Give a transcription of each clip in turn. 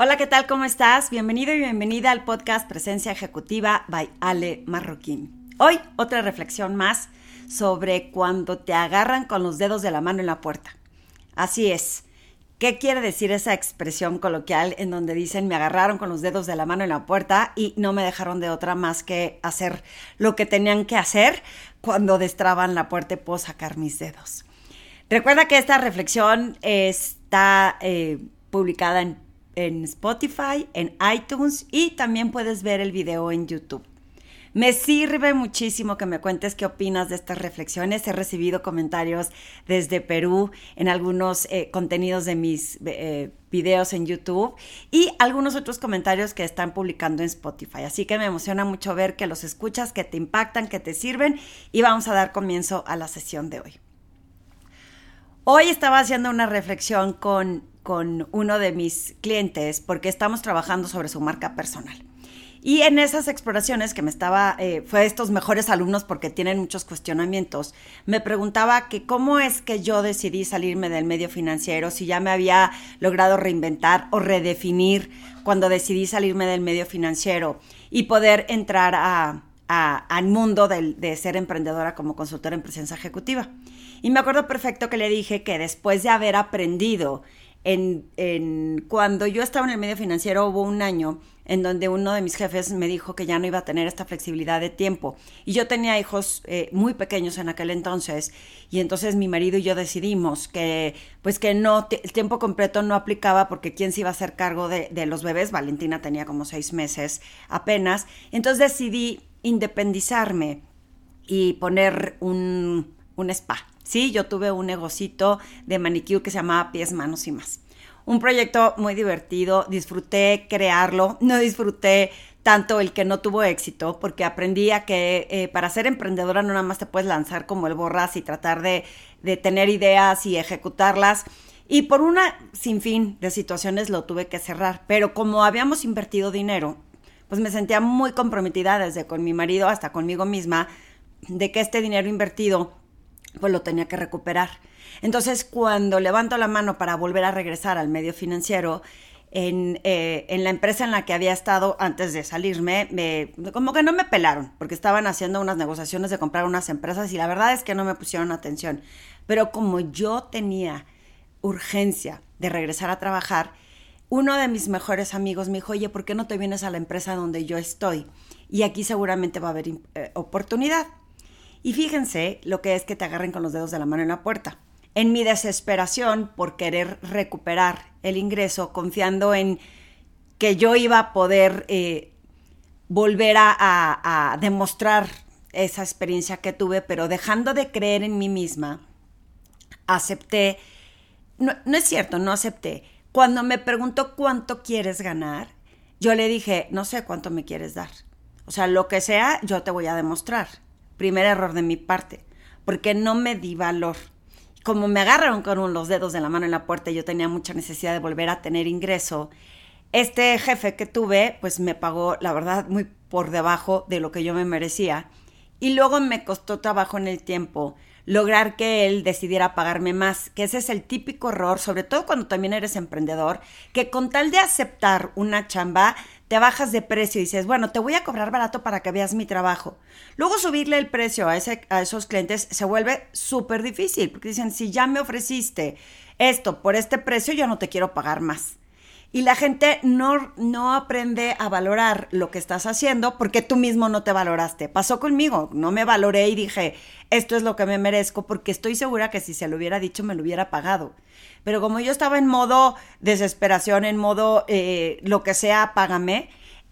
Hola, ¿qué tal? ¿Cómo estás? Bienvenido y bienvenida al podcast Presencia Ejecutiva by Ale Marroquín. Hoy otra reflexión más sobre cuando te agarran con los dedos de la mano en la puerta. Así es. ¿Qué quiere decir esa expresión coloquial en donde dicen me agarraron con los dedos de la mano en la puerta y no me dejaron de otra más que hacer lo que tenían que hacer cuando destraban la puerta y puedo sacar mis dedos? Recuerda que esta reflexión está eh, publicada en en Spotify, en iTunes y también puedes ver el video en YouTube. Me sirve muchísimo que me cuentes qué opinas de estas reflexiones. He recibido comentarios desde Perú en algunos eh, contenidos de mis eh, videos en YouTube y algunos otros comentarios que están publicando en Spotify. Así que me emociona mucho ver que los escuchas, que te impactan, que te sirven y vamos a dar comienzo a la sesión de hoy. Hoy estaba haciendo una reflexión con con uno de mis clientes porque estamos trabajando sobre su marca personal. Y en esas exploraciones que me estaba, eh, fue estos mejores alumnos porque tienen muchos cuestionamientos, me preguntaba que cómo es que yo decidí salirme del medio financiero, si ya me había logrado reinventar o redefinir cuando decidí salirme del medio financiero y poder entrar a, al mundo de ser emprendedora como consultora en presencia ejecutiva. Y me acuerdo perfecto que le dije que después de haber aprendido en, cuando yo estaba en el medio financiero hubo un año en donde uno de mis jefes me dijo que ya no iba a tener esta flexibilidad de tiempo. Y yo tenía hijos eh, muy pequeños en aquel entonces, y entonces mi marido y yo decidimos que, pues que no, el tiempo completo no aplicaba porque quién se iba a hacer cargo de, de los bebés. Valentina tenía como seis meses apenas. Entonces decidí independizarme y poner un, un spa. Sí, yo tuve un negocito de manicure que se llamaba Pies, Manos y más. Un proyecto muy divertido, disfruté crearlo, no disfruté tanto el que no tuvo éxito, porque aprendí a que eh, para ser emprendedora no nada más te puedes lanzar como el borras y tratar de, de tener ideas y ejecutarlas. Y por una sinfín de situaciones lo tuve que cerrar, pero como habíamos invertido dinero, pues me sentía muy comprometida desde con mi marido hasta conmigo misma de que este dinero invertido pues lo tenía que recuperar. Entonces, cuando levanto la mano para volver a regresar al medio financiero, en, eh, en, la empresa en la que había estado antes de salirme, me, como que no me pelaron, porque estaban haciendo unas negociaciones de comprar unas empresas y la verdad es que no me pusieron atención. Pero como yo tenía urgencia de regresar a trabajar, uno de mis mejores amigos me dijo, oye, ¿por qué no te vienes a la empresa donde yo estoy? Y aquí seguramente va a haber eh, oportunidad. Y fíjense lo que es que te agarren con los dedos de la mano en la puerta. En mi desesperación por querer recuperar el ingreso, confiando en que yo iba a poder eh, volver a, demostrar esa experiencia que tuve, pero dejando de creer en mí misma, acepté, no, no es cierto, no acepté. Cuando me preguntó cuánto quieres ganar, yo le dije, no sé cuánto me quieres dar. O sea, lo que sea, yo te voy a demostrar. Primer error de mi parte, porque no me di valor. Como me agarraron con los dedos de la mano en la puerta y yo tenía mucha necesidad de volver a tener ingreso, este jefe que tuve, pues me pagó, la verdad, muy por debajo de lo que yo me merecía. Y luego me costó trabajo en el tiempo lograr que él decidiera pagarme más, que ese es el típico error, sobre todo cuando también eres emprendedor, que con tal de aceptar una chamba, te bajas de precio y dices, bueno, te voy a cobrar barato para que veas mi trabajo. Luego subirle el precio a, ese, a esos clientes se vuelve súper difícil, porque dicen, si ya me ofreciste esto por este precio, yo no te quiero pagar más. Y la gente no, no aprende a valorar lo que estás haciendo porque tú mismo no te valoraste. Pasó conmigo, no me valoré y dije, esto es lo que me merezco porque estoy segura que si se lo hubiera dicho me lo hubiera pagado. Pero como yo estaba en modo desesperación, en modo eh, lo que sea, págame,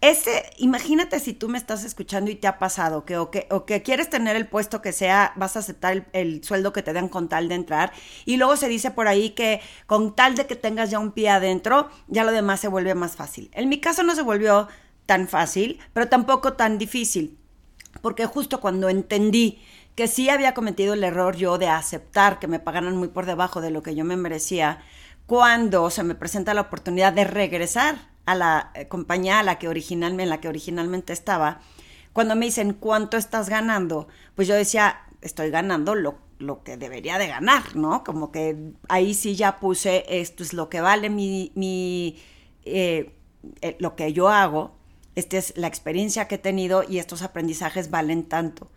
ese, imagínate si tú me estás escuchando y te ha pasado que o, que o que quieres tener el puesto que sea, vas a aceptar el, sueldo que te dan con tal de entrar. Y luego se dice por ahí que con tal de que tengas ya un pie adentro, ya lo demás se vuelve más fácil. En mi caso no se volvió tan fácil, pero tampoco tan difícil. Porque justo cuando entendí que sí había cometido el error yo de aceptar que me pagaran muy por debajo de lo que yo me merecía, cuando se me presenta la oportunidad de regresar a la eh, compañía a la que originalmente, en la que originalmente estaba, cuando me dicen cuánto estás ganando, pues yo decía, estoy ganando lo, lo que debería de ganar, ¿no? Como que ahí sí ya puse, esto es lo que vale mi, mi, eh, eh, lo que yo hago, esta es la experiencia que he tenido y estos aprendizajes valen tanto.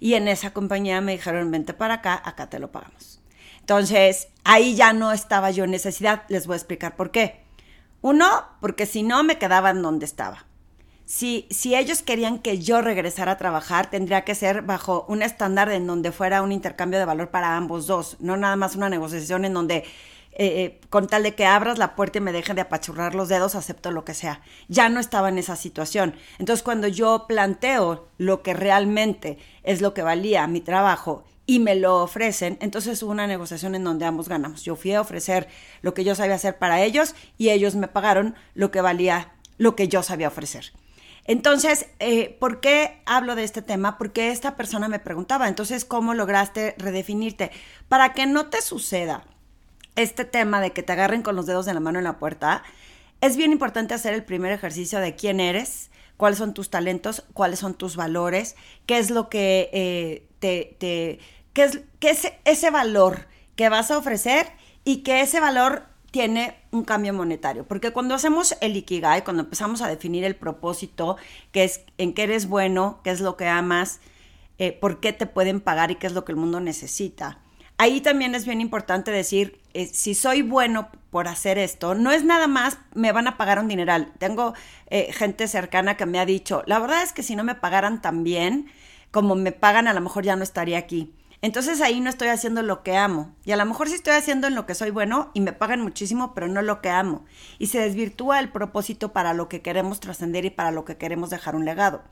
Y en esa compañía me dijeron, vente para acá, acá te lo pagamos. Entonces, ahí ya no estaba yo en necesidad, les voy a explicar por qué. Uno, porque si no me quedaba en donde estaba. Si, si ellos querían que yo regresara a trabajar, tendría que ser bajo un estándar en donde fuera un intercambio de valor para ambos dos, no nada más una negociación en donde eh, eh, con tal de que abras la puerta y me dejen de apachurrar los dedos, acepto lo que sea. Ya no estaba en esa situación. Entonces, cuando yo planteo lo que realmente es lo que valía mi trabajo y me lo ofrecen, entonces hubo una negociación en donde ambos ganamos. Yo fui a ofrecer lo que yo sabía hacer para ellos y ellos me pagaron lo que valía lo que yo sabía ofrecer. Entonces, eh, ¿por qué hablo de este tema? Porque esta persona me preguntaba, entonces, ¿cómo lograste redefinirte? Para que no te suceda este tema de que te agarren con los dedos de la mano en la puerta, es bien importante hacer el primer ejercicio de quién eres, cuáles son tus talentos, cuáles son tus valores, qué es lo que eh, te, te qué es, ese valor que vas a ofrecer y que ese valor tiene un cambio monetario. Porque cuando hacemos el Ikigai, cuando empezamos a definir el propósito, que es en qué eres bueno, qué es lo que amas, eh, por qué te pueden pagar y qué es lo que el mundo necesita, Ahí también es bien importante decir, eh, si soy bueno por hacer esto, no es nada más me van a pagar un dineral. Tengo eh, gente cercana que me ha dicho, la verdad es que si no me pagaran tan bien como me pagan, a lo mejor ya no estaría aquí. Entonces ahí no estoy haciendo lo que amo. Y a lo mejor sí estoy haciendo en lo que soy bueno y me pagan muchísimo, pero no lo que amo. Y se desvirtúa el propósito para lo que queremos trascender y para lo que queremos dejar un legado.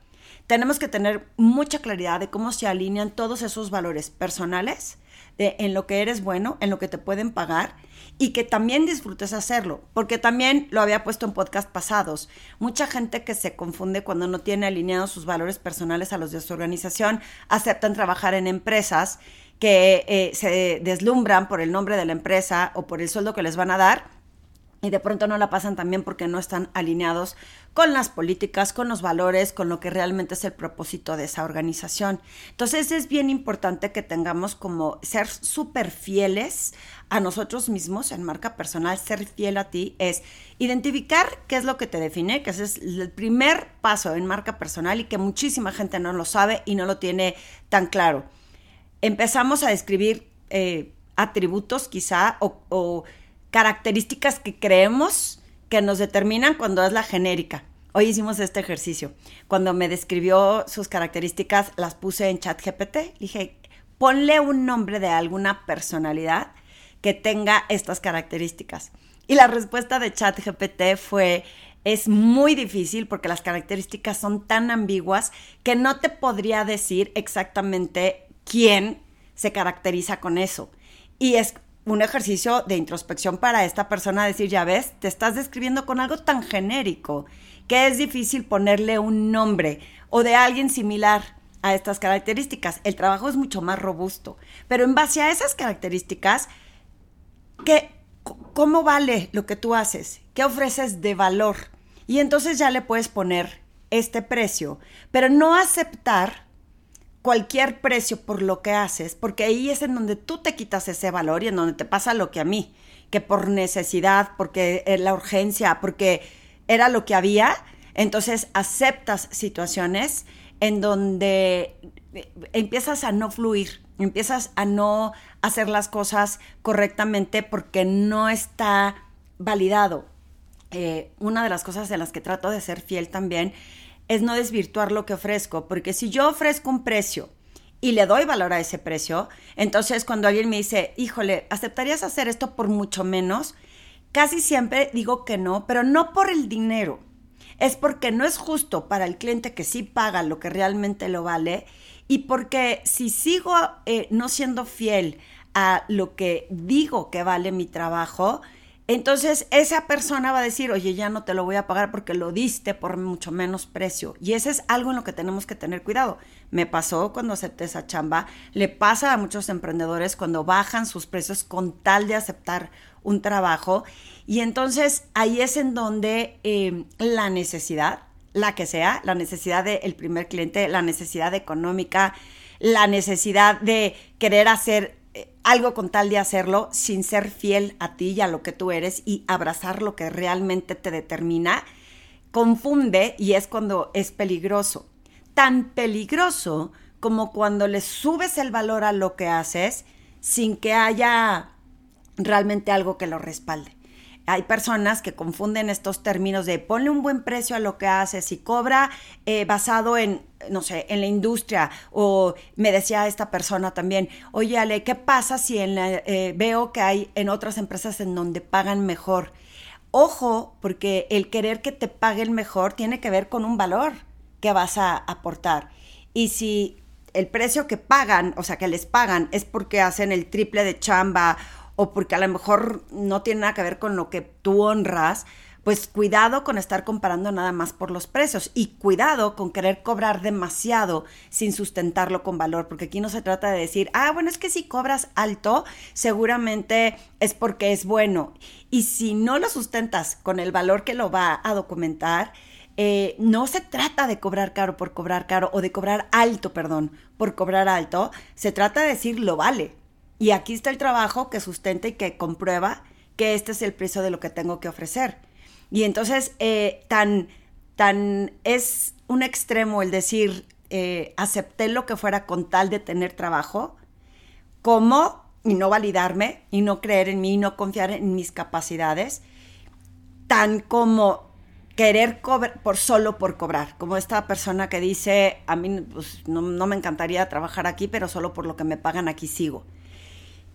Tenemos que tener mucha claridad de cómo se alinean todos esos valores personales de en lo que eres bueno, en lo que te pueden pagar y que también disfrutes hacerlo, porque también lo había puesto en podcast pasados. Mucha gente que se confunde cuando no tiene alineados sus valores personales a los de su organización, aceptan trabajar en empresas que eh, se deslumbran por el nombre de la empresa o por el sueldo que les van a dar y de pronto no la pasan también porque no están alineados con las políticas, con los valores, con lo que realmente es el propósito de esa organización. Entonces es bien importante que tengamos como ser súper fieles a nosotros mismos en marca personal, ser fiel a ti es identificar qué es lo que te define, que ese es el primer paso en marca personal y que muchísima gente no lo sabe y no lo tiene tan claro. Empezamos a describir eh, atributos quizá o características que creemos que nos determinan cuando es la genérica. Hoy hicimos este ejercicio. Cuando me describió sus características, las puse en chat GPT. Dije, ponle un nombre de alguna personalidad que tenga estas características. Y la respuesta de chat GPT fue, es muy difícil porque las características son tan ambiguas que no te podría decir exactamente quién se caracteriza con eso. Y es un ejercicio de introspección para esta persona decir, ya ves, te estás describiendo con algo tan genérico que es difícil ponerle un nombre o de alguien similar a estas características. El trabajo es mucho más robusto, pero en base a esas características, ¿qué, ¿cómo vale lo que tú haces? ¿Qué ofreces de valor? Y entonces ya le puedes poner este precio, pero no aceptar cualquier precio por lo que haces, porque ahí es en donde tú te quitas ese valor y en donde te pasa lo que a mí, que por necesidad, porque la urgencia, porque era lo que había, entonces aceptas situaciones en donde empiezas a no fluir, empiezas a no hacer las cosas correctamente porque no está validado. Eh, una de las cosas en las que trato de ser fiel también es no desvirtuar lo que ofrezco, porque si yo ofrezco un precio y le doy valor a ese precio, entonces cuando alguien me dice, híjole, ¿aceptarías hacer esto por mucho menos? Casi siempre digo que no, pero no por el dinero. Es porque no es justo para el cliente que sí paga lo que realmente lo vale y porque si sigo eh, no siendo fiel a lo que digo que vale mi trabajo, entonces esa persona va a decir, oye, ya no te lo voy a pagar porque lo diste por mucho menos precio. Y ese es algo en lo que tenemos que tener cuidado. Me pasó cuando acepté esa chamba, le pasa a muchos emprendedores cuando bajan sus precios con tal de aceptar un trabajo. Y entonces ahí es en donde eh, la necesidad, la que sea, la necesidad del primer cliente, la necesidad económica, la necesidad de querer hacer algo con tal de hacerlo sin ser fiel a ti y a lo que tú eres y abrazar lo que realmente te determina, confunde y es cuando es peligroso. Tan peligroso como cuando le subes el valor a lo que haces sin que haya realmente algo que lo respalde. Hay personas que confunden estos términos de ponle un buen precio a lo que haces y cobra eh, basado en, no sé, en la industria. O me decía esta persona también, oye Ale, ¿qué pasa si en eh, veo que hay en otras empresas en donde pagan mejor? Ojo, porque el querer que te paguen mejor tiene que ver con un valor que vas a aportar. Y si el precio que pagan, o sea, que les pagan, es porque hacen el triple de chamba o porque a lo mejor no tiene nada que ver con lo que tú honras, pues cuidado con estar comparando nada más por los precios y cuidado con querer cobrar demasiado sin sustentarlo con valor, porque aquí no se trata de decir, ah, bueno, es que si cobras alto, seguramente es porque es bueno. Y si no lo sustentas con el valor que lo va a documentar, eh, no se trata de cobrar caro por cobrar caro o de cobrar alto, perdón, por cobrar alto, se trata de decir lo vale. Y aquí está el trabajo que sustenta y que comprueba que este es el precio de lo que tengo que ofrecer. Y entonces, eh, tan, tan es un extremo el decir, eh, acepté lo que fuera con tal de tener trabajo, como, y no validarme, y no creer en mí, y no confiar en mis capacidades, tan como querer cobrar por solo por cobrar, como esta persona que dice, a mí pues, no, no, me encantaría trabajar aquí, pero solo por lo que me pagan aquí sigo.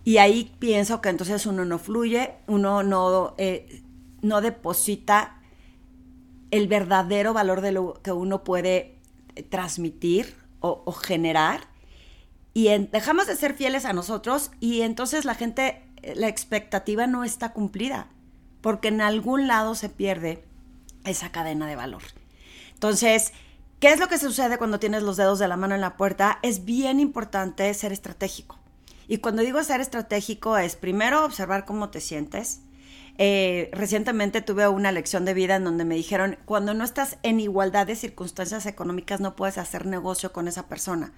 Y ahí pienso que entonces uno no fluye, uno no, eh, no deposita el verdadero valor de lo que uno puede eh, transmitir o, generar y dejamos de ser fieles a nosotros y entonces la gente, eh, la expectativa no está cumplida, porque en algún lado se pierde esa cadena de valor. Entonces, ¿qué es lo que sucede cuando tienes los dedos de la mano en la puerta? Es bien importante ser estratégico. Y cuando digo ser estratégico es primero observar cómo te sientes. Eh, recientemente tuve una lección de vida en donde me dijeron, cuando no estás en igualdad de circunstancias económicas no puedes hacer negocio con esa persona,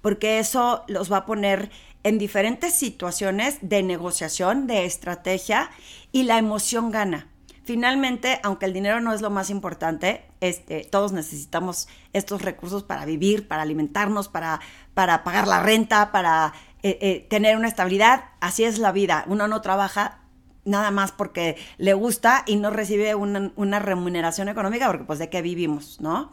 porque eso los va a poner en diferentes situaciones de negociación, de estrategia, y la emoción gana. Finalmente, aunque el dinero no es lo más importante, este, todos necesitamos estos recursos para vivir, para alimentarnos, para, para pagar la renta, para eh, eh, tener una estabilidad. Así es la vida. Uno no trabaja nada más porque le gusta y no recibe una, remuneración económica porque pues de qué vivimos, ¿no?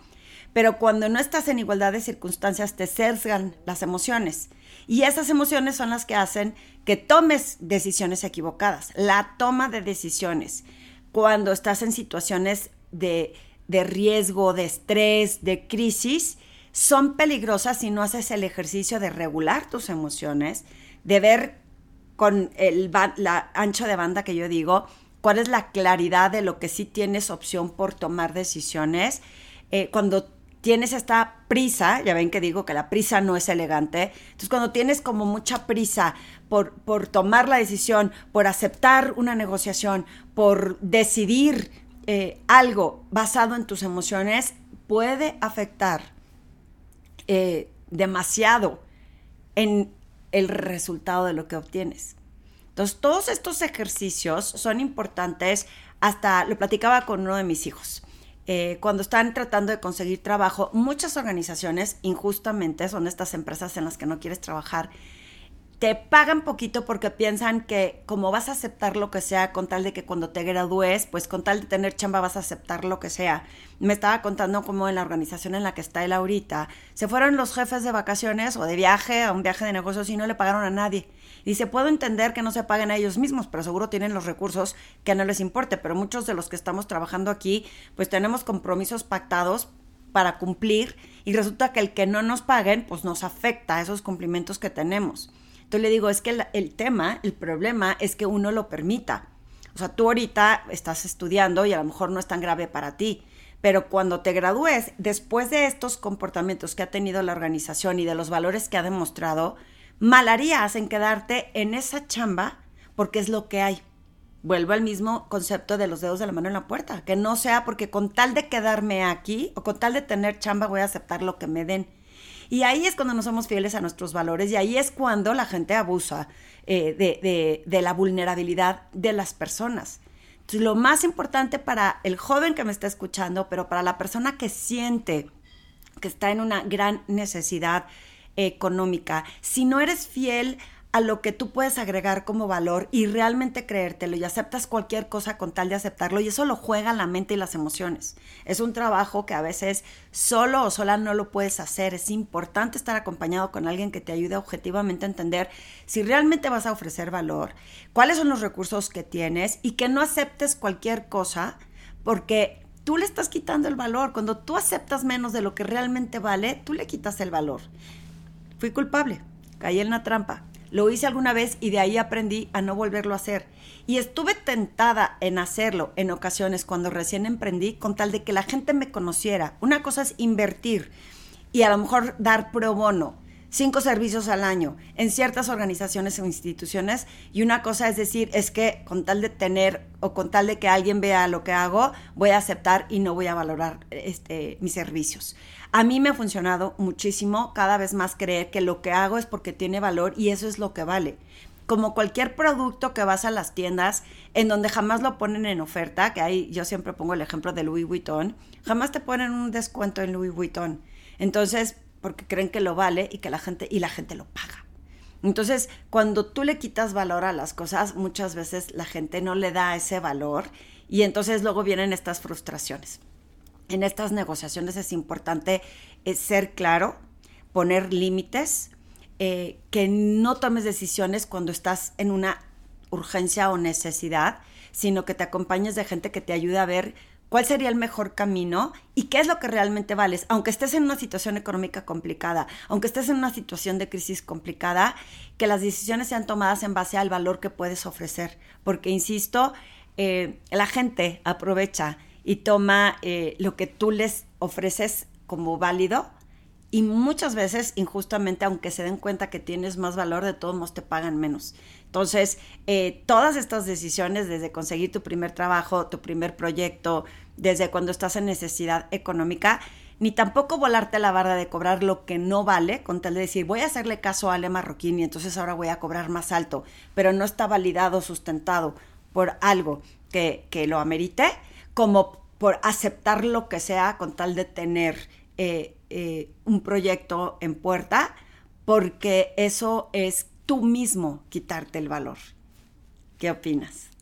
Pero cuando no estás en igualdad de circunstancias te sesgan las emociones. Y esas emociones son las que hacen que tomes decisiones equivocadas. La toma de decisiones cuando estás en situaciones de, riesgo, de estrés, de crisis, son peligrosas si no haces el ejercicio de regular tus emociones, de ver con el la ancho de banda que yo digo, cuál es la claridad de lo que sí tienes opción por tomar decisiones. Eh, cuando tienes esta prisa, ya ven que digo que la prisa no es elegante, entonces cuando tienes como mucha prisa por, tomar la decisión, por aceptar una negociación, por decidir eh, algo basado en tus emociones, puede afectar eh, demasiado en el resultado de lo que obtienes. Entonces, todos estos ejercicios son importantes, hasta lo platicaba con uno de mis hijos. Eh, cuando están tratando de conseguir trabajo, muchas organizaciones, injustamente, son estas empresas en las que no quieres trabajar, te pagan poquito porque piensan que como vas a aceptar lo que sea con tal de que cuando te gradúes, pues con tal de tener chamba vas a aceptar lo que sea. Me estaba contando cómo en la organización en la que está él ahorita, se fueron los jefes de vacaciones o de viaje a un viaje de negocios y no le pagaron a nadie. Dice, puedo entender que no se paguen a ellos mismos, pero seguro tienen los recursos que no les importe. Pero muchos de los que estamos trabajando aquí, pues tenemos compromisos pactados para cumplir y resulta que el que no nos paguen, pues nos afecta a esos cumplimientos que tenemos. Entonces le digo, es que el, tema, el problema es que uno lo permita. O sea, tú ahorita estás estudiando y a lo mejor no es tan grave para ti, pero cuando te gradúes, después de estos comportamientos que ha tenido la organización y de los valores que ha demostrado, mal harías en quedarte en esa chamba porque es lo que hay. Vuelvo al mismo concepto de los dedos de la mano en la puerta, que no sea porque con tal de quedarme aquí o con tal de tener chamba voy a aceptar lo que me den y ahí es cuando no somos fieles a nuestros valores y ahí es cuando la gente abusa eh, de, la vulnerabilidad de las personas. lo más importante para el joven que me está escuchando, pero para la persona que siente que está en una gran necesidad económica, si no eres fiel a lo que tú puedes agregar como valor y realmente creértelo y aceptas cualquier cosa con tal de aceptarlo y eso lo juega la mente y las emociones. Es un trabajo que a veces solo o sola no lo puedes hacer. Es importante estar acompañado con alguien que te ayude objetivamente a entender si realmente vas a ofrecer valor, cuáles son los recursos que tienes y que no aceptes cualquier cosa porque tú le estás quitando el valor. Cuando tú aceptas menos de lo que realmente vale, tú le quitas el valor. Fui culpable, caí en la trampa lo hice alguna vez y de ahí aprendí a no volverlo a hacer. Y estuve tentada en hacerlo en ocasiones cuando recién emprendí con tal de que la gente me conociera. Una cosa es invertir y a lo mejor dar pro bono cinco servicios al año en ciertas organizaciones o instituciones y una cosa es decir, es que con tal de tener o con tal de que alguien vea lo que hago, voy a aceptar y no voy a valorar este, mis servicios. A mí me ha funcionado muchísimo cada vez más creer que lo que hago es porque tiene valor y eso es lo que vale como cualquier producto que vas a las tiendas en donde jamás lo ponen en oferta, que ahí yo siempre pongo el ejemplo de Louis Vuitton, jamás te ponen un descuento en Louis Vuitton. Entonces, porque creen que lo vale y que la gente y la gente lo paga. Entonces, cuando tú le quitas valor a las cosas, muchas veces la gente no le da ese valor y entonces luego vienen estas frustraciones. En estas negociaciones es importante eh, ser claro, poner límites, eh, que no tomes decisiones cuando estás en una urgencia o necesidad, sino que te acompañes de gente que te ayude a ver cuál sería el mejor camino y qué es lo que realmente vales. Aunque estés en una situación económica complicada, aunque estés en una situación de crisis complicada, que las decisiones sean tomadas en base al valor que puedes ofrecer. Porque, insisto, eh, la gente aprovecha y toma eh, lo que tú les ofreces como válido y muchas veces injustamente, aunque se den cuenta que tienes más valor, de todos modos te pagan menos. Entonces, eh, todas estas decisiones, desde conseguir tu primer trabajo, tu primer proyecto, desde cuando estás en necesidad económica, ni tampoco volarte la barra de cobrar lo que no vale, con tal de decir, voy a hacerle caso a Ale Marroquín y entonces ahora voy a cobrar más alto, pero no está validado, sustentado por algo que, que lo amerite, como por aceptar lo que sea con tal de tener eh, eh, un proyecto en puerta, porque eso es tú mismo quitarte el valor. ¿Qué opinas?